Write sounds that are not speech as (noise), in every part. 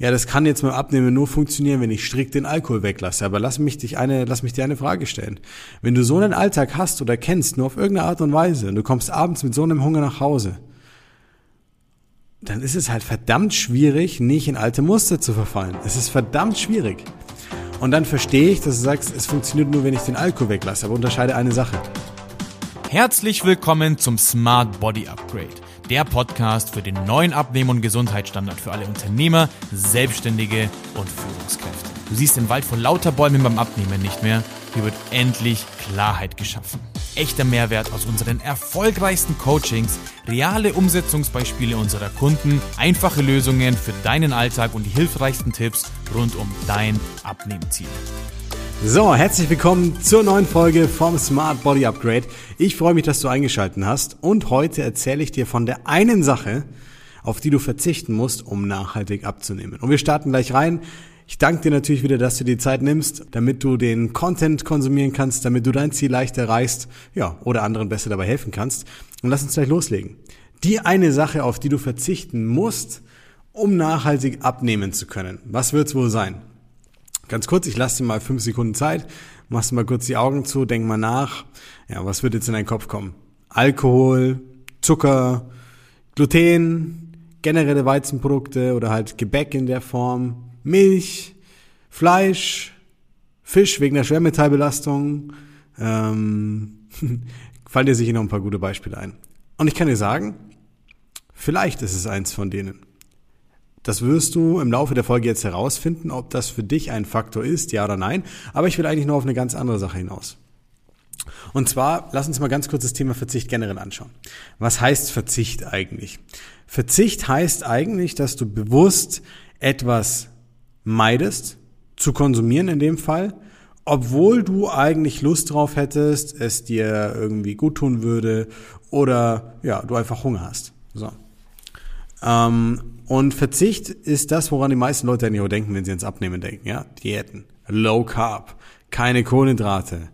Ja, das kann jetzt beim Abnehmen nur funktionieren, wenn ich strikt den Alkohol weglasse. Aber lass mich dich eine, lass mich dir eine Frage stellen. Wenn du so einen Alltag hast oder kennst, nur auf irgendeine Art und Weise, und du kommst abends mit so einem Hunger nach Hause, dann ist es halt verdammt schwierig, nicht in alte Muster zu verfallen. Es ist verdammt schwierig. Und dann verstehe ich, dass du sagst, es funktioniert nur, wenn ich den Alkohol weglasse. Aber unterscheide eine Sache. Herzlich willkommen zum Smart Body Upgrade, der Podcast für den neuen Abnehmen- und Gesundheitsstandard für alle Unternehmer, Selbstständige und Führungskräfte. Du siehst den Wald vor lauter Bäumen beim Abnehmen nicht mehr. Hier wird endlich Klarheit geschaffen. Echter Mehrwert aus unseren erfolgreichsten Coachings, reale Umsetzungsbeispiele unserer Kunden, einfache Lösungen für deinen Alltag und die hilfreichsten Tipps rund um dein Abnehmziel. So, herzlich willkommen zur neuen Folge vom Smart Body Upgrade. Ich freue mich, dass du eingeschaltet hast und heute erzähle ich dir von der einen Sache, auf die du verzichten musst, um nachhaltig abzunehmen. Und wir starten gleich rein. Ich danke dir natürlich wieder, dass du die Zeit nimmst, damit du den Content konsumieren kannst, damit du dein Ziel leicht erreichst, ja, oder anderen besser dabei helfen kannst. Und lass uns gleich loslegen. Die eine Sache, auf die du verzichten musst, um nachhaltig abnehmen zu können. Was wird's wohl sein? Ganz kurz, ich lasse dir mal fünf Sekunden Zeit, machst mal kurz die Augen zu, denk mal nach. Ja, was wird jetzt in deinen Kopf kommen? Alkohol, Zucker, Gluten, generelle Weizenprodukte oder halt Gebäck in der Form, Milch, Fleisch, Fisch wegen der Schwermetallbelastung. Ähm, (laughs) fallen dir sicher noch ein paar gute Beispiele ein. Und ich kann dir sagen, vielleicht ist es eins von denen. Das wirst du im Laufe der Folge jetzt herausfinden, ob das für dich ein Faktor ist, ja oder nein. Aber ich will eigentlich nur auf eine ganz andere Sache hinaus. Und zwar, lass uns mal ganz kurz das Thema Verzicht generell anschauen. Was heißt Verzicht eigentlich? Verzicht heißt eigentlich, dass du bewusst etwas meidest, zu konsumieren in dem Fall, obwohl du eigentlich Lust drauf hättest, es dir irgendwie gut tun würde oder ja, du einfach Hunger hast. So. Ähm, und Verzicht ist das, woran die meisten Leute eigentlich auch denken, wenn sie ans Abnehmen denken. Ja, Diäten, Low Carb, keine Kohlenhydrate,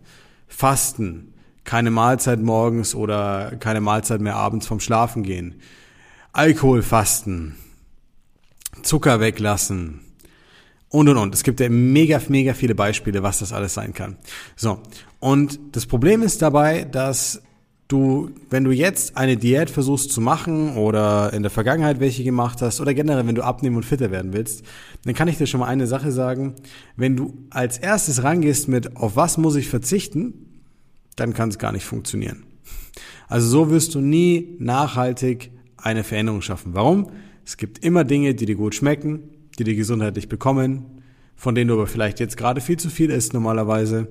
Fasten, keine Mahlzeit morgens oder keine Mahlzeit mehr abends vom Schlafen gehen, Alkoholfasten, Zucker weglassen und und und. Es gibt ja mega, mega viele Beispiele, was das alles sein kann. So. Und das Problem ist dabei, dass du, wenn du jetzt eine Diät versuchst zu machen oder in der Vergangenheit welche gemacht hast oder generell, wenn du abnehmen und fitter werden willst, dann kann ich dir schon mal eine Sache sagen. Wenn du als erstes rangehst mit, auf was muss ich verzichten, dann kann es gar nicht funktionieren. Also so wirst du nie nachhaltig eine Veränderung schaffen. Warum? Es gibt immer Dinge, die dir gut schmecken, die dir gesundheitlich bekommen, von denen du aber vielleicht jetzt gerade viel zu viel isst normalerweise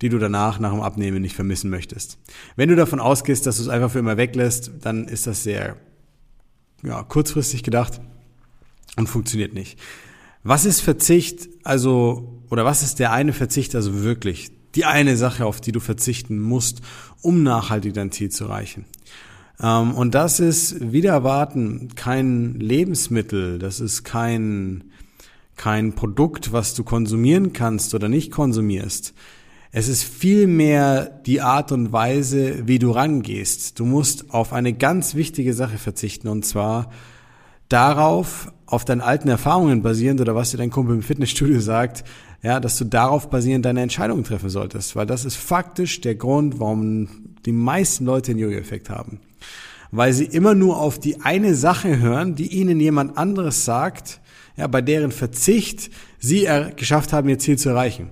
die du danach nach dem Abnehmen nicht vermissen möchtest. Wenn du davon ausgehst, dass du es einfach für immer weglässt, dann ist das sehr ja, kurzfristig gedacht und funktioniert nicht. Was ist Verzicht, also, oder was ist der eine Verzicht, also wirklich? Die eine Sache, auf die du verzichten musst, um nachhaltig dein Ziel zu erreichen. Ähm, und das ist wieder erwarten kein Lebensmittel, das ist kein, kein Produkt, was du konsumieren kannst oder nicht konsumierst. Es ist vielmehr die Art und Weise, wie du rangehst. Du musst auf eine ganz wichtige Sache verzichten und zwar darauf, auf deinen alten Erfahrungen basierend oder was dir dein Kumpel im Fitnessstudio sagt, ja, dass du darauf basierend deine Entscheidungen treffen solltest, weil das ist faktisch der Grund, warum die meisten Leute den Jojo-Effekt haben. Weil sie immer nur auf die eine Sache hören, die ihnen jemand anderes sagt, ja, bei deren Verzicht sie geschafft haben, ihr Ziel zu erreichen.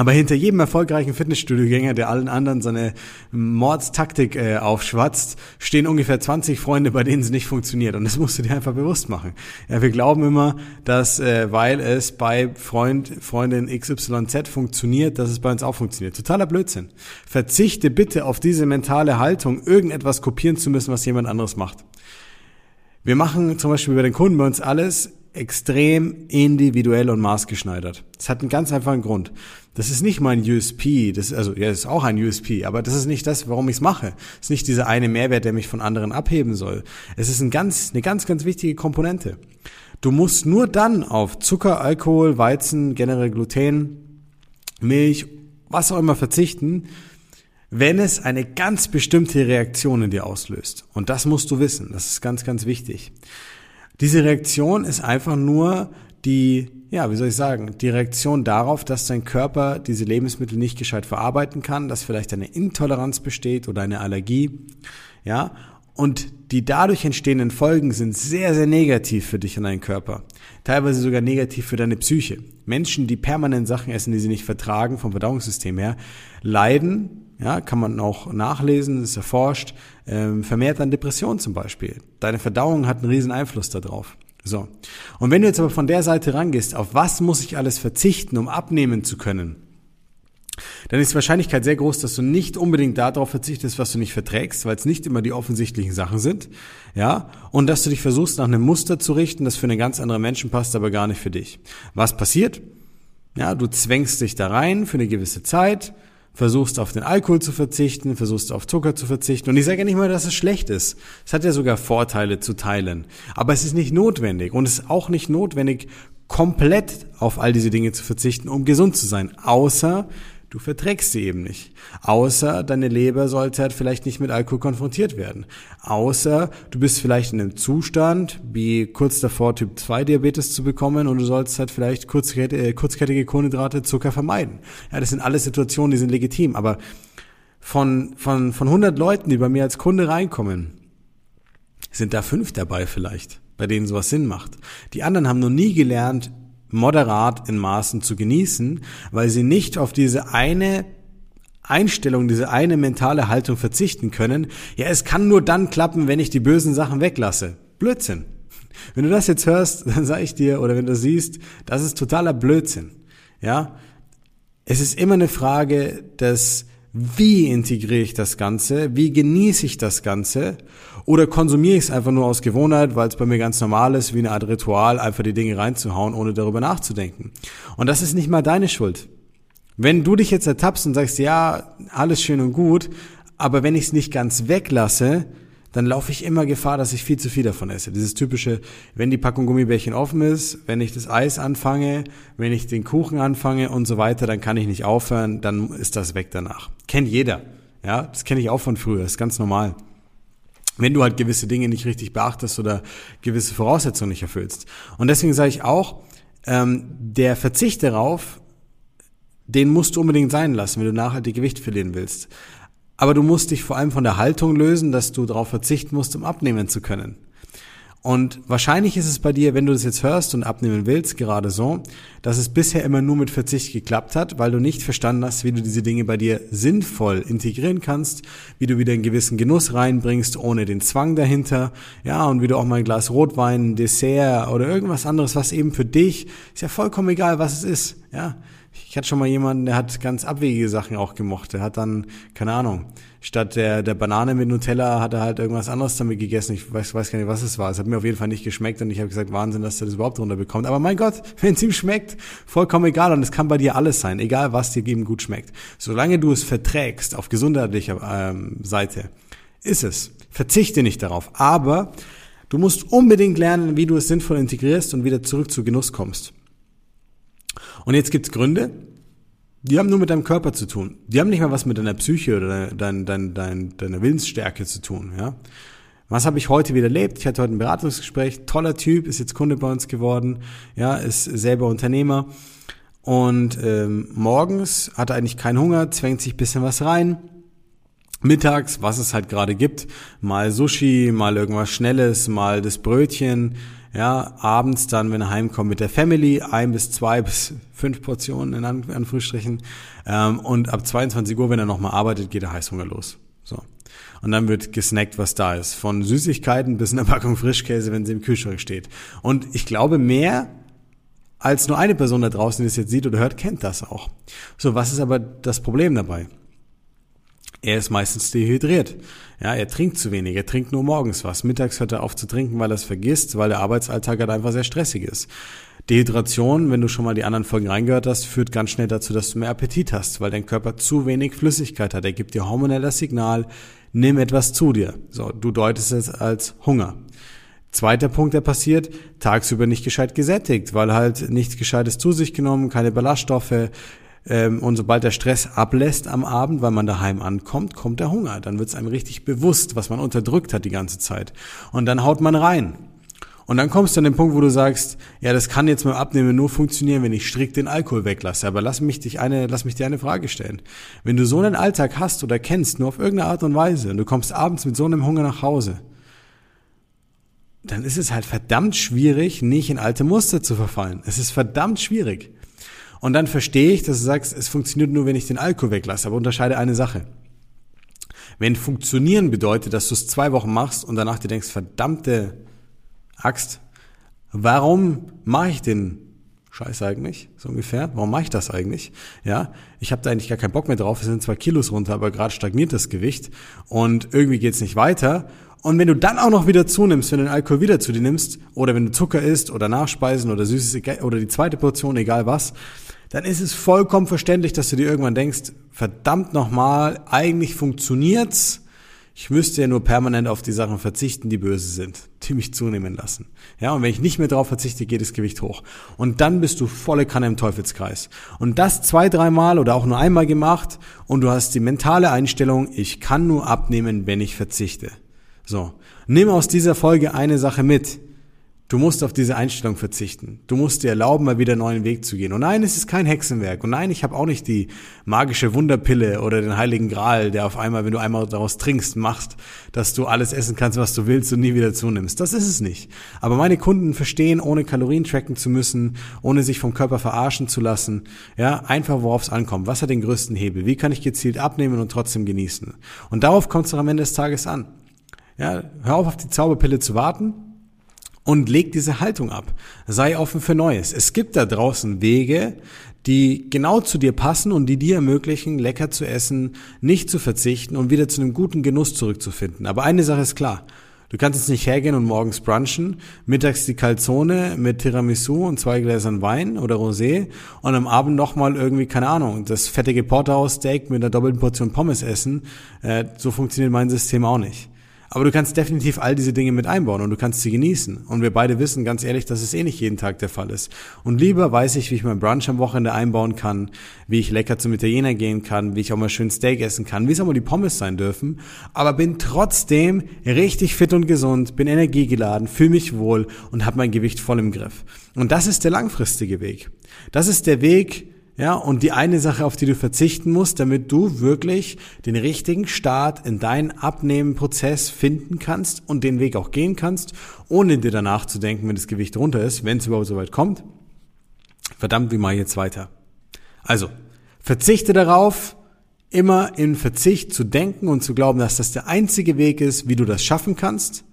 Aber hinter jedem erfolgreichen Fitnessstudio-Gänger, der allen anderen seine Mordstaktik äh, aufschwatzt, stehen ungefähr 20 Freunde, bei denen es nicht funktioniert. Und das musst du dir einfach bewusst machen. Ja, wir glauben immer, dass äh, weil es bei Freund, Freundin XYZ funktioniert, dass es bei uns auch funktioniert. Totaler Blödsinn. Verzichte bitte auf diese mentale Haltung, irgendetwas kopieren zu müssen, was jemand anderes macht. Wir machen zum Beispiel bei den Kunden bei uns alles extrem individuell und maßgeschneidert. Das hat einen ganz einfachen Grund. Das ist nicht mein USP, das ist, also ja, das ist auch ein USP, aber das ist nicht das, warum ich es mache. Das ist nicht dieser eine Mehrwert, der mich von anderen abheben soll. Es ist ein ganz, eine ganz, ganz wichtige Komponente. Du musst nur dann auf Zucker, Alkohol, Weizen, generell Gluten, Milch, was auch immer verzichten, wenn es eine ganz bestimmte Reaktion in dir auslöst. Und das musst du wissen. Das ist ganz, ganz wichtig. Diese Reaktion ist einfach nur die, ja, wie soll ich sagen, die Reaktion darauf, dass dein Körper diese Lebensmittel nicht gescheit verarbeiten kann, dass vielleicht eine Intoleranz besteht oder eine Allergie, ja, und die dadurch entstehenden Folgen sind sehr, sehr negativ für dich und deinen Körper. Teilweise sogar negativ für deine Psyche. Menschen, die permanent Sachen essen, die sie nicht vertragen, vom Verdauungssystem her, leiden ja, kann man auch nachlesen, ist erforscht, ähm, vermehrt an Depressionen zum Beispiel. Deine Verdauung hat einen riesen Einfluss darauf. So. Und wenn du jetzt aber von der Seite rangehst, auf was muss ich alles verzichten, um abnehmen zu können? Dann ist die Wahrscheinlichkeit sehr groß, dass du nicht unbedingt darauf verzichtest, was du nicht verträgst, weil es nicht immer die offensichtlichen Sachen sind, ja, und dass du dich versuchst, nach einem Muster zu richten, das für einen ganz anderen Menschen passt, aber gar nicht für dich. Was passiert? Ja, du zwängst dich da rein für eine gewisse Zeit, versuchst auf den Alkohol zu verzichten, versuchst auf Zucker zu verzichten. Und ich sage ja nicht mal, dass es schlecht ist. Es hat ja sogar Vorteile zu teilen. Aber es ist nicht notwendig. Und es ist auch nicht notwendig, komplett auf all diese Dinge zu verzichten, um gesund zu sein. Außer Du verträgst sie eben nicht. Außer deine Leber sollte halt vielleicht nicht mit Alkohol konfrontiert werden. Außer du bist vielleicht in einem Zustand, wie kurz davor Typ 2 Diabetes zu bekommen und du sollst halt vielleicht kurzkettige, äh, kurzkettige Kohlenhydrate, Zucker vermeiden. Ja, das sind alles Situationen, die sind legitim. Aber von, von, von 100 Leuten, die bei mir als Kunde reinkommen, sind da fünf dabei vielleicht, bei denen sowas Sinn macht. Die anderen haben noch nie gelernt, moderat in Maßen zu genießen, weil sie nicht auf diese eine Einstellung, diese eine mentale Haltung verzichten können. Ja, es kann nur dann klappen, wenn ich die bösen Sachen weglasse. Blödsinn. Wenn du das jetzt hörst, (laughs) dann sage ich dir, oder wenn du siehst, das ist totaler Blödsinn. Ja, es ist immer eine Frage des wie integriere ich das Ganze? Wie genieße ich das Ganze? Oder konsumiere ich es einfach nur aus Gewohnheit, weil es bei mir ganz normal ist, wie eine Art Ritual, einfach die Dinge reinzuhauen, ohne darüber nachzudenken? Und das ist nicht mal deine Schuld. Wenn du dich jetzt ertappst und sagst, ja, alles schön und gut, aber wenn ich es nicht ganz weglasse, dann laufe ich immer Gefahr, dass ich viel zu viel davon esse. Dieses typische, wenn die Packung Gummibärchen offen ist, wenn ich das Eis anfange, wenn ich den Kuchen anfange und so weiter, dann kann ich nicht aufhören, dann ist das weg danach. Kennt jeder. Ja, das kenne ich auch von früher, ist ganz normal. Wenn du halt gewisse Dinge nicht richtig beachtest oder gewisse Voraussetzungen nicht erfüllst. Und deswegen sage ich auch, ähm, der Verzicht darauf, den musst du unbedingt sein lassen, wenn du nachhaltig Gewicht verlieren willst. Aber du musst dich vor allem von der Haltung lösen, dass du darauf verzichten musst, um abnehmen zu können. Und wahrscheinlich ist es bei dir, wenn du das jetzt hörst und abnehmen willst, gerade so, dass es bisher immer nur mit Verzicht geklappt hat, weil du nicht verstanden hast, wie du diese Dinge bei dir sinnvoll integrieren kannst, wie du wieder einen gewissen Genuss reinbringst, ohne den Zwang dahinter, ja, und wie du auch mal ein Glas Rotwein, ein Dessert oder irgendwas anderes, was eben für dich, ist ja vollkommen egal, was es ist, ja, ich hatte schon mal jemanden, der hat ganz abwegige Sachen auch gemocht. Der hat dann, keine Ahnung, statt der, der Banane mit Nutella hat er halt irgendwas anderes damit gegessen. Ich weiß, weiß gar nicht, was es war. Es hat mir auf jeden Fall nicht geschmeckt und ich habe gesagt, Wahnsinn, dass er das überhaupt runterbekommt. Aber mein Gott, (laughs) wenn es ihm schmeckt, vollkommen egal. Und es kann bei dir alles sein, egal was dir eben gut schmeckt. Solange du es verträgst auf gesundheitlicher ähm, Seite, ist es. Verzichte nicht darauf. Aber du musst unbedingt lernen, wie du es sinnvoll integrierst und wieder zurück zu Genuss kommst. Und jetzt gibt's Gründe, die haben nur mit deinem Körper zu tun. Die haben nicht mal was mit deiner Psyche oder dein, dein, dein, deiner Willensstärke zu tun. Ja? Was habe ich heute wieder erlebt? Ich hatte heute ein Beratungsgespräch. Toller Typ, ist jetzt Kunde bei uns geworden. Ja, ist selber Unternehmer. Und ähm, morgens hat er eigentlich keinen Hunger, zwängt sich bisschen was rein. Mittags, was es halt gerade gibt, mal Sushi, mal irgendwas Schnelles, mal das Brötchen, ja, abends dann, wenn er heimkommt mit der Family, ein bis zwei bis fünf Portionen in Anführungsstrichen. Ähm, und ab 22 Uhr, wenn er nochmal arbeitet, geht der Heißhunger los. So. Und dann wird gesnackt, was da ist. Von Süßigkeiten bis einer Packung Frischkäse, wenn sie im Kühlschrank steht. Und ich glaube, mehr als nur eine Person da draußen, die das jetzt sieht oder hört, kennt das auch. So, was ist aber das Problem dabei? Er ist meistens dehydriert. Ja, er trinkt zu wenig, er trinkt nur morgens was. Mittags hört er auf zu trinken, weil er es vergisst, weil der Arbeitsalltag halt einfach sehr stressig ist. Dehydration, wenn du schon mal die anderen Folgen reingehört hast, führt ganz schnell dazu, dass du mehr Appetit hast, weil dein Körper zu wenig Flüssigkeit hat. Er gibt dir hormonell das Signal, nimm etwas zu dir. So, du deutest es als Hunger. Zweiter Punkt, der passiert, tagsüber nicht gescheit gesättigt, weil halt nichts Gescheites zu sich genommen, keine Ballaststoffe, und sobald der Stress ablässt am Abend, weil man daheim ankommt, kommt der Hunger. Dann wird es einem richtig bewusst, was man unterdrückt hat die ganze Zeit. Und dann haut man rein. Und dann kommst du an den Punkt, wo du sagst, ja, das kann jetzt beim Abnehmen nur funktionieren, wenn ich strikt den Alkohol weglasse. Aber lass mich dich eine, lass mich dir eine Frage stellen. Wenn du so einen Alltag hast oder kennst, nur auf irgendeine Art und Weise, und du kommst abends mit so einem Hunger nach Hause, dann ist es halt verdammt schwierig, nicht in alte Muster zu verfallen. Es ist verdammt schwierig. Und dann verstehe ich, dass du sagst, es funktioniert nur, wenn ich den Alkohol weglasse. Aber unterscheide eine Sache. Wenn funktionieren bedeutet, dass du es zwei Wochen machst und danach dir denkst, verdammte Axt, warum mache ich den Scheiß eigentlich, so ungefähr. Warum mache ich das eigentlich? Ja, ich habe da eigentlich gar keinen Bock mehr drauf. Es sind zwei Kilos runter, aber gerade stagniert das Gewicht und irgendwie geht's nicht weiter. Und wenn du dann auch noch wieder zunimmst, wenn du den Alkohol wieder zu dir nimmst, oder wenn du Zucker isst oder Nachspeisen oder Süßes oder die zweite Portion, egal was, dann ist es vollkommen verständlich, dass du dir irgendwann denkst, verdammt nochmal, eigentlich funktioniert's. Ich müsste ja nur permanent auf die Sachen verzichten, die böse sind, die mich zunehmen lassen. Ja, und wenn ich nicht mehr drauf verzichte, geht das Gewicht hoch. Und dann bist du volle Kanne im Teufelskreis. Und das zwei, dreimal oder auch nur einmal gemacht und du hast die mentale Einstellung, ich kann nur abnehmen, wenn ich verzichte. So, nimm aus dieser Folge eine Sache mit. Du musst auf diese Einstellung verzichten. Du musst dir erlauben, mal wieder einen neuen Weg zu gehen. Und nein, es ist kein Hexenwerk. Und nein, ich habe auch nicht die magische Wunderpille oder den heiligen Gral, der auf einmal, wenn du einmal daraus trinkst, macht, dass du alles essen kannst, was du willst und nie wieder zunimmst. Das ist es nicht. Aber meine Kunden verstehen, ohne Kalorien tracken zu müssen, ohne sich vom Körper verarschen zu lassen, ja, einfach worauf es ankommt. Was hat den größten Hebel? Wie kann ich gezielt abnehmen und trotzdem genießen? Und darauf kommt es am Ende des Tages an. Ja, hör auf, auf die Zauberpille zu warten und leg diese Haltung ab. Sei offen für Neues. Es gibt da draußen Wege, die genau zu dir passen und die dir ermöglichen, lecker zu essen, nicht zu verzichten und wieder zu einem guten Genuss zurückzufinden. Aber eine Sache ist klar. Du kannst jetzt nicht hergehen und morgens brunchen, mittags die Calzone mit Tiramisu und zwei Gläsern Wein oder Rosé und am Abend nochmal irgendwie, keine Ahnung, das fettige Porterhouse-Steak mit einer doppelten Portion Pommes essen. Äh, so funktioniert mein System auch nicht. Aber du kannst definitiv all diese Dinge mit einbauen und du kannst sie genießen. Und wir beide wissen ganz ehrlich, dass es eh nicht jeden Tag der Fall ist. Und lieber weiß ich, wie ich mein Brunch am Wochenende einbauen kann, wie ich lecker zum Italiener gehen kann, wie ich auch mal schön Steak essen kann, wie es auch mal die Pommes sein dürfen, aber bin trotzdem richtig fit und gesund, bin energiegeladen, fühle mich wohl und habe mein Gewicht voll im Griff. Und das ist der langfristige Weg. Das ist der Weg, ja, und die eine Sache, auf die du verzichten musst, damit du wirklich den richtigen Start in deinen Abnehmenprozess finden kannst und den Weg auch gehen kannst, ohne dir danach zu denken, wenn das Gewicht runter ist, wenn es überhaupt so weit kommt. Verdammt, wie ich jetzt weiter? Also, verzichte darauf, immer in Verzicht zu denken und zu glauben, dass das der einzige Weg ist, wie du das schaffen kannst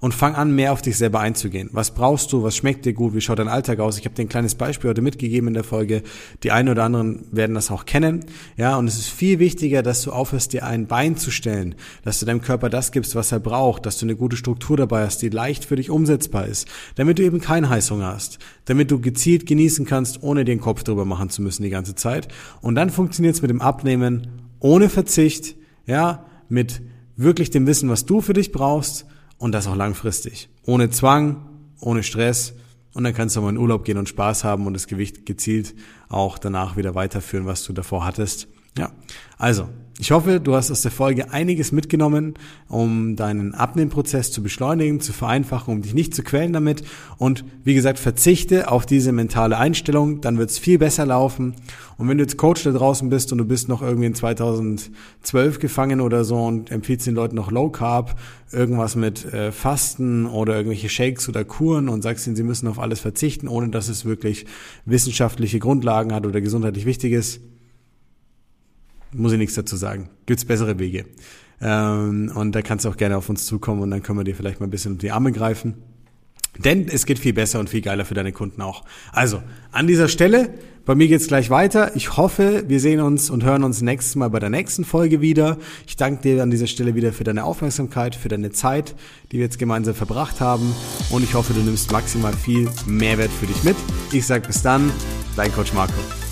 und fang an, mehr auf dich selber einzugehen. Was brauchst du? Was schmeckt dir gut? Wie schaut dein Alltag aus? Ich habe dir ein kleines Beispiel heute mitgegeben in der Folge. Die einen oder anderen werden das auch kennen. Ja, und es ist viel wichtiger, dass du aufhörst, dir ein Bein zu stellen, dass du deinem Körper das gibst, was er braucht, dass du eine gute Struktur dabei hast, die leicht für dich umsetzbar ist, damit du eben keinen Heißhunger hast, damit du gezielt genießen kannst, ohne den Kopf drüber machen zu müssen die ganze Zeit. Und dann funktioniert es mit dem Abnehmen ohne Verzicht, ja, mit wirklich dem Wissen, was du für dich brauchst und das auch langfristig. Ohne Zwang, ohne Stress und dann kannst du mal in Urlaub gehen und Spaß haben und das Gewicht gezielt auch danach wieder weiterführen, was du davor hattest. Ja, also ich hoffe, du hast aus der Folge einiges mitgenommen, um deinen Abnehmprozess zu beschleunigen, zu vereinfachen, um dich nicht zu quälen damit. Und wie gesagt, verzichte auf diese mentale Einstellung, dann wird es viel besser laufen. Und wenn du jetzt Coach da draußen bist und du bist noch irgendwie in 2012 gefangen oder so und empfiehlst den Leuten noch Low Carb, irgendwas mit äh, Fasten oder irgendwelche Shakes oder Kuren und sagst ihnen, sie müssen auf alles verzichten, ohne dass es wirklich wissenschaftliche Grundlagen hat oder gesundheitlich wichtig ist, muss ich nichts dazu sagen. Gibt's bessere Wege. Ähm, und da kannst du auch gerne auf uns zukommen und dann können wir dir vielleicht mal ein bisschen um die Arme greifen. Denn es geht viel besser und viel geiler für deine Kunden auch. Also, an dieser Stelle, bei mir geht's gleich weiter. Ich hoffe, wir sehen uns und hören uns nächstes Mal bei der nächsten Folge wieder. Ich danke dir an dieser Stelle wieder für deine Aufmerksamkeit, für deine Zeit, die wir jetzt gemeinsam verbracht haben. Und ich hoffe, du nimmst maximal viel Mehrwert für dich mit. Ich sage bis dann, dein Coach Marco.